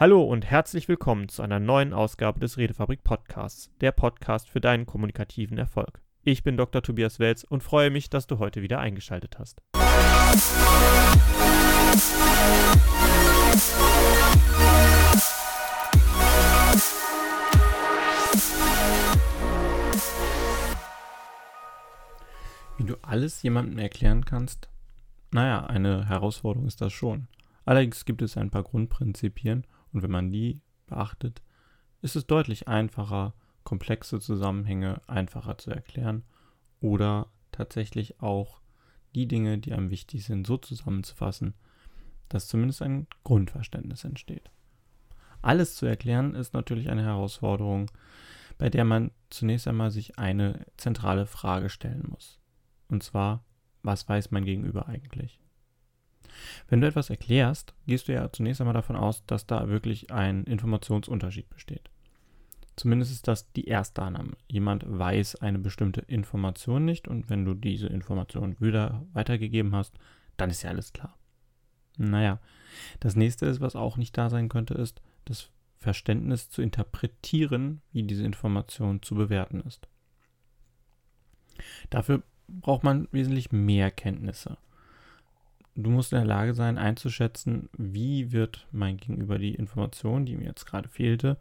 Hallo und herzlich willkommen zu einer neuen Ausgabe des Redefabrik Podcasts, der Podcast für deinen kommunikativen Erfolg. Ich bin Dr. Tobias Welz und freue mich, dass du heute wieder eingeschaltet hast. Wie du alles jemandem erklären kannst? Naja, eine Herausforderung ist das schon. Allerdings gibt es ein paar Grundprinzipien und wenn man die beachtet, ist es deutlich einfacher, komplexe Zusammenhänge einfacher zu erklären oder tatsächlich auch die Dinge, die einem wichtig sind, so zusammenzufassen, dass zumindest ein Grundverständnis entsteht. Alles zu erklären ist natürlich eine Herausforderung, bei der man zunächst einmal sich eine zentrale Frage stellen muss. Und zwar, was weiß mein Gegenüber eigentlich? Wenn du etwas erklärst, gehst du ja zunächst einmal davon aus, dass da wirklich ein Informationsunterschied besteht. Zumindest ist das die erste Annahme. Jemand weiß eine bestimmte Information nicht und wenn du diese Information wieder weitergegeben hast, dann ist ja alles klar. Naja, das nächste ist, was auch nicht da sein könnte, ist das Verständnis zu interpretieren, wie diese Information zu bewerten ist. Dafür braucht man wesentlich mehr Kenntnisse. Du musst in der Lage sein, einzuschätzen, wie wird mein Gegenüber die Information, die mir jetzt gerade fehlte,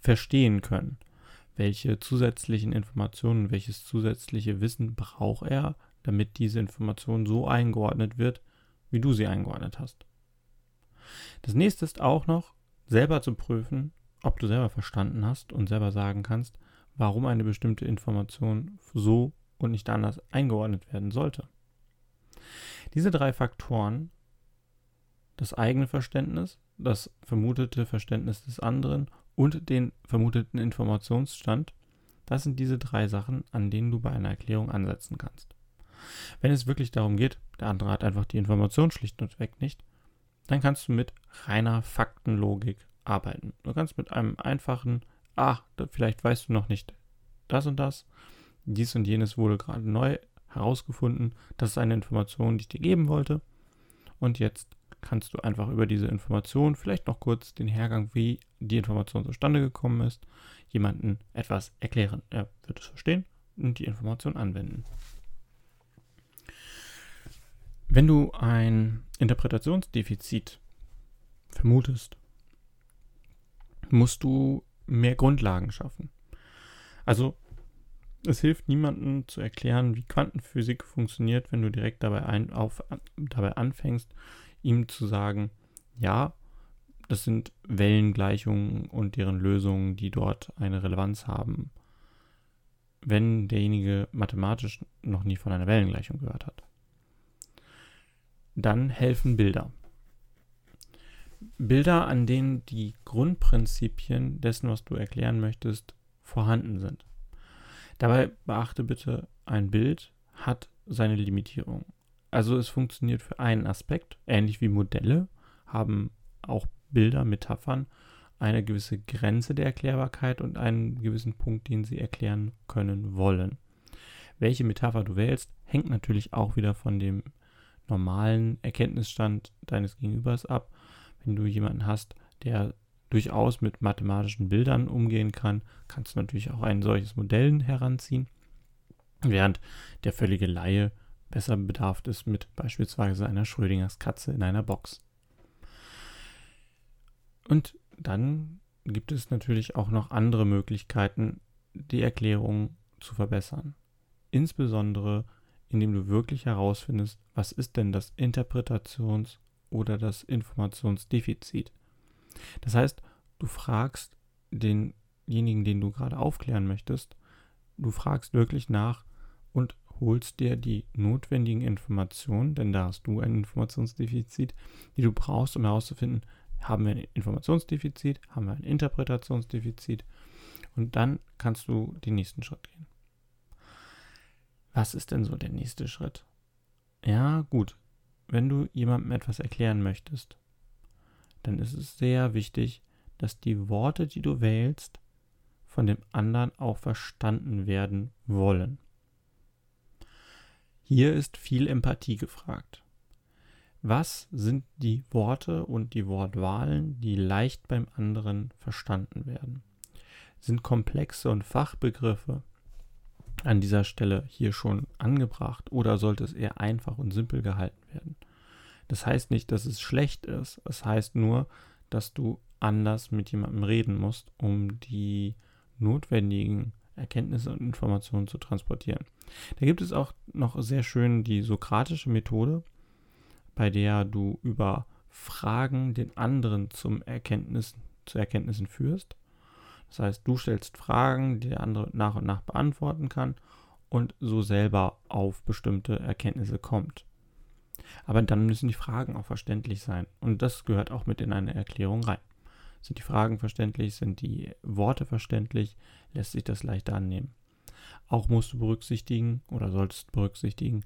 verstehen können. Welche zusätzlichen Informationen, welches zusätzliche Wissen braucht er, damit diese Information so eingeordnet wird, wie du sie eingeordnet hast. Das nächste ist auch noch, selber zu prüfen, ob du selber verstanden hast und selber sagen kannst, warum eine bestimmte Information so und nicht anders eingeordnet werden sollte. Diese drei Faktoren, das eigene Verständnis, das vermutete Verständnis des anderen und den vermuteten Informationsstand, das sind diese drei Sachen, an denen du bei einer Erklärung ansetzen kannst. Wenn es wirklich darum geht, der andere hat einfach die Information schlicht und weg nicht, dann kannst du mit reiner Faktenlogik arbeiten. Du kannst mit einem einfachen, ah, vielleicht weißt du noch nicht das und das, dies und jenes wurde gerade neu herausgefunden, das ist eine Information, die ich dir geben wollte. Und jetzt kannst du einfach über diese Information, vielleicht noch kurz den Hergang, wie die Information zustande gekommen ist, jemanden etwas erklären. Er wird es verstehen und die Information anwenden. Wenn du ein Interpretationsdefizit vermutest, musst du mehr Grundlagen schaffen. Also es hilft niemandem zu erklären, wie Quantenphysik funktioniert, wenn du direkt dabei, ein, auf, dabei anfängst, ihm zu sagen, ja, das sind Wellengleichungen und deren Lösungen, die dort eine Relevanz haben, wenn derjenige mathematisch noch nie von einer Wellengleichung gehört hat. Dann helfen Bilder. Bilder, an denen die Grundprinzipien dessen, was du erklären möchtest, vorhanden sind. Dabei beachte bitte, ein Bild hat seine Limitierung. Also es funktioniert für einen Aspekt, ähnlich wie Modelle haben auch Bilder, Metaphern eine gewisse Grenze der Erklärbarkeit und einen gewissen Punkt, den sie erklären können wollen. Welche Metapher du wählst, hängt natürlich auch wieder von dem normalen Erkenntnisstand deines Gegenübers ab. Wenn du jemanden hast, der durchaus mit mathematischen Bildern umgehen kann, kannst du natürlich auch ein solches Modell heranziehen, während der völlige Laie besser bedarf ist mit beispielsweise einer Schrödingers Katze in einer Box. Und dann gibt es natürlich auch noch andere Möglichkeiten, die Erklärung zu verbessern. Insbesondere, indem du wirklich herausfindest, was ist denn das Interpretations- oder das Informationsdefizit. Das heißt, du fragst denjenigen, den du gerade aufklären möchtest, du fragst wirklich nach und holst dir die notwendigen Informationen, denn da hast du ein Informationsdefizit, die du brauchst, um herauszufinden, haben wir ein Informationsdefizit, haben wir ein Interpretationsdefizit und dann kannst du den nächsten Schritt gehen. Was ist denn so der nächste Schritt? Ja, gut. Wenn du jemandem etwas erklären möchtest, dann ist es sehr wichtig, dass die Worte, die du wählst, von dem anderen auch verstanden werden wollen. Hier ist viel Empathie gefragt. Was sind die Worte und die Wortwahlen, die leicht beim anderen verstanden werden? Sind komplexe und Fachbegriffe an dieser Stelle hier schon angebracht oder sollte es eher einfach und simpel gehalten werden? Das heißt nicht, dass es schlecht ist. Es heißt nur, dass du anders mit jemandem reden musst, um die notwendigen Erkenntnisse und Informationen zu transportieren. Da gibt es auch noch sehr schön die sokratische Methode, bei der du über Fragen den anderen zum Erkenntnis, zu Erkenntnissen führst. Das heißt, du stellst Fragen, die der andere nach und nach beantworten kann und so selber auf bestimmte Erkenntnisse kommt. Aber dann müssen die Fragen auch verständlich sein. Und das gehört auch mit in eine Erklärung rein. Sind die Fragen verständlich? Sind die Worte verständlich? Lässt sich das leicht annehmen? Auch musst du berücksichtigen oder solltest berücksichtigen,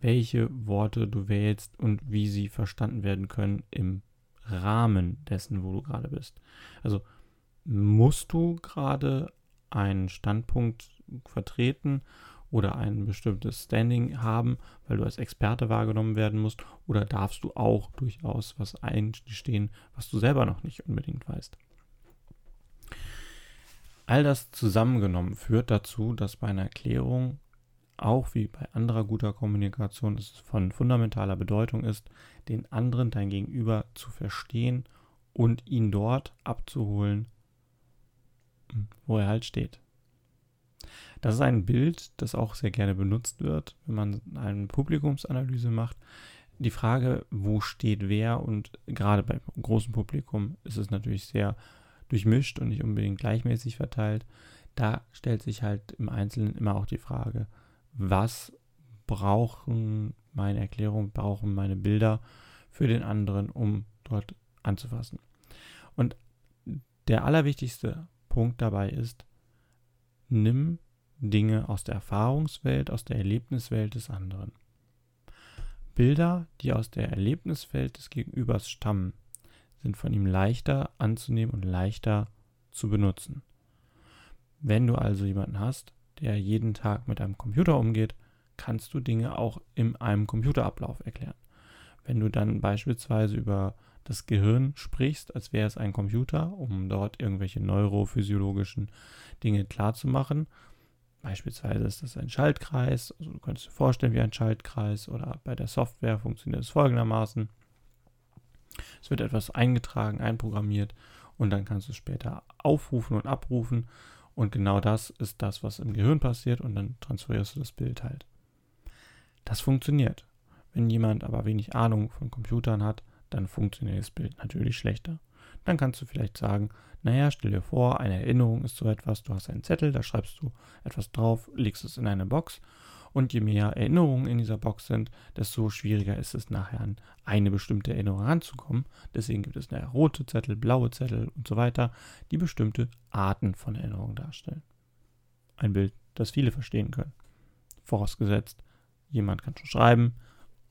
welche Worte du wählst und wie sie verstanden werden können im Rahmen dessen, wo du gerade bist. Also musst du gerade einen Standpunkt vertreten oder ein bestimmtes Standing haben, weil du als Experte wahrgenommen werden musst, oder darfst du auch durchaus was einstehen, was du selber noch nicht unbedingt weißt. All das zusammengenommen führt dazu, dass bei einer Erklärung auch wie bei anderer guter Kommunikation es von fundamentaler Bedeutung ist, den anderen, dein Gegenüber zu verstehen und ihn dort abzuholen, wo er halt steht. Das ist ein Bild, das auch sehr gerne benutzt wird, wenn man eine Publikumsanalyse macht. Die Frage, wo steht wer und gerade beim großen Publikum ist es natürlich sehr durchmischt und nicht unbedingt gleichmäßig verteilt. Da stellt sich halt im Einzelnen immer auch die Frage, was brauchen meine Erklärungen, brauchen meine Bilder für den anderen, um dort anzufassen. Und der allerwichtigste Punkt dabei ist, nimm Dinge aus der Erfahrungswelt, aus der Erlebniswelt des anderen. Bilder, die aus der Erlebniswelt des Gegenübers stammen, sind von ihm leichter anzunehmen und leichter zu benutzen. Wenn du also jemanden hast, der jeden Tag mit einem Computer umgeht, kannst du Dinge auch in einem Computerablauf erklären. Wenn du dann beispielsweise über das Gehirn sprichst, als wäre es ein Computer, um dort irgendwelche neurophysiologischen Dinge klarzumachen, beispielsweise ist das ein Schaltkreis, also du könntest dir vorstellen wie ein Schaltkreis oder bei der Software funktioniert es folgendermaßen. Es wird etwas eingetragen, einprogrammiert und dann kannst du es später aufrufen und abrufen und genau das ist das, was im Gehirn passiert und dann transferierst du das Bild halt. Das funktioniert. Wenn jemand aber wenig Ahnung von Computern hat, dann funktioniert das Bild natürlich schlechter. Dann kannst du vielleicht sagen, naja, stell dir vor, eine Erinnerung ist so etwas, du hast einen Zettel, da schreibst du etwas drauf, legst es in eine Box und je mehr Erinnerungen in dieser Box sind, desto schwieriger ist es nachher an eine bestimmte Erinnerung ranzukommen. Deswegen gibt es rote Zettel, blaue Zettel und so weiter, die bestimmte Arten von Erinnerungen darstellen. Ein Bild, das viele verstehen können. Vorausgesetzt, jemand kann schon schreiben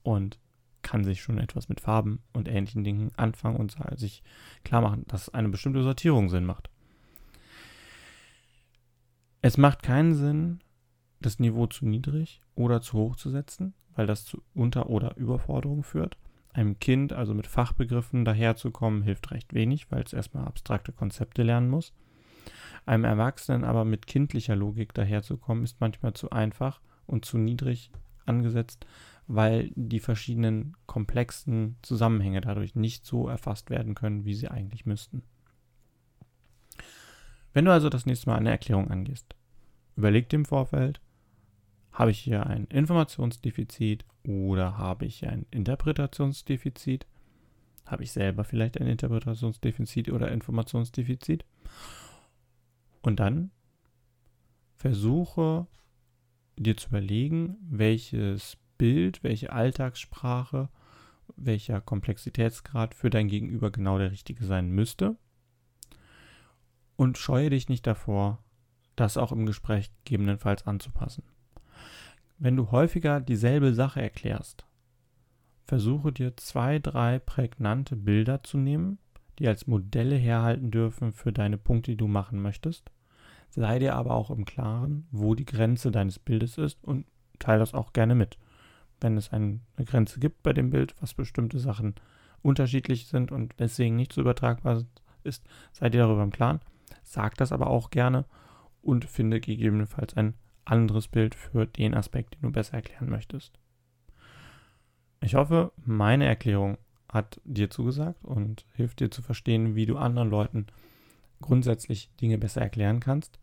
und kann sich schon etwas mit Farben und ähnlichen Dingen anfangen und sich klar machen, dass eine bestimmte Sortierung Sinn macht. Es macht keinen Sinn, das Niveau zu niedrig oder zu hoch zu setzen, weil das zu Unter- oder Überforderung führt. Einem Kind also mit Fachbegriffen daherzukommen, hilft recht wenig, weil es erstmal abstrakte Konzepte lernen muss. Einem Erwachsenen aber mit kindlicher Logik daherzukommen, ist manchmal zu einfach und zu niedrig angesetzt, weil die verschiedenen komplexen Zusammenhänge dadurch nicht so erfasst werden können, wie sie eigentlich müssten. Wenn du also das nächste Mal eine Erklärung angehst, überleg dir im Vorfeld, habe ich hier ein Informationsdefizit oder habe ich ein Interpretationsdefizit? Habe ich selber vielleicht ein Interpretationsdefizit oder Informationsdefizit? Und dann versuche dir zu überlegen, welches Bild, welche Alltagssprache, welcher Komplexitätsgrad für dein Gegenüber genau der richtige sein müsste. Und scheue dich nicht davor, das auch im Gespräch gegebenenfalls anzupassen. Wenn du häufiger dieselbe Sache erklärst, versuche dir zwei, drei prägnante Bilder zu nehmen, die als Modelle herhalten dürfen für deine Punkte, die du machen möchtest. Sei dir aber auch im Klaren, wo die Grenze deines Bildes ist und teile das auch gerne mit. Wenn es eine Grenze gibt bei dem Bild, was bestimmte Sachen unterschiedlich sind und deswegen nicht so übertragbar ist, seid ihr darüber im Klaren. Sagt das aber auch gerne und finde gegebenenfalls ein anderes Bild für den Aspekt, den du besser erklären möchtest. Ich hoffe, meine Erklärung hat dir zugesagt und hilft dir zu verstehen, wie du anderen Leuten grundsätzlich Dinge besser erklären kannst.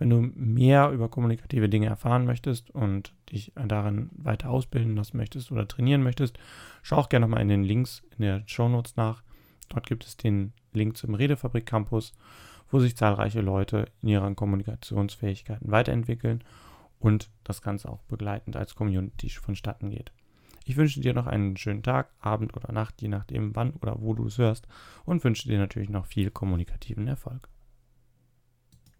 Wenn du mehr über kommunikative Dinge erfahren möchtest und dich darin weiter ausbilden lassen möchtest oder trainieren möchtest, schau auch gerne nochmal in den Links in der Show Notes nach. Dort gibt es den Link zum Redefabrik Campus, wo sich zahlreiche Leute in ihren Kommunikationsfähigkeiten weiterentwickeln und das Ganze auch begleitend als Community vonstatten geht. Ich wünsche dir noch einen schönen Tag, Abend oder Nacht, je nachdem wann oder wo du es hörst und wünsche dir natürlich noch viel kommunikativen Erfolg.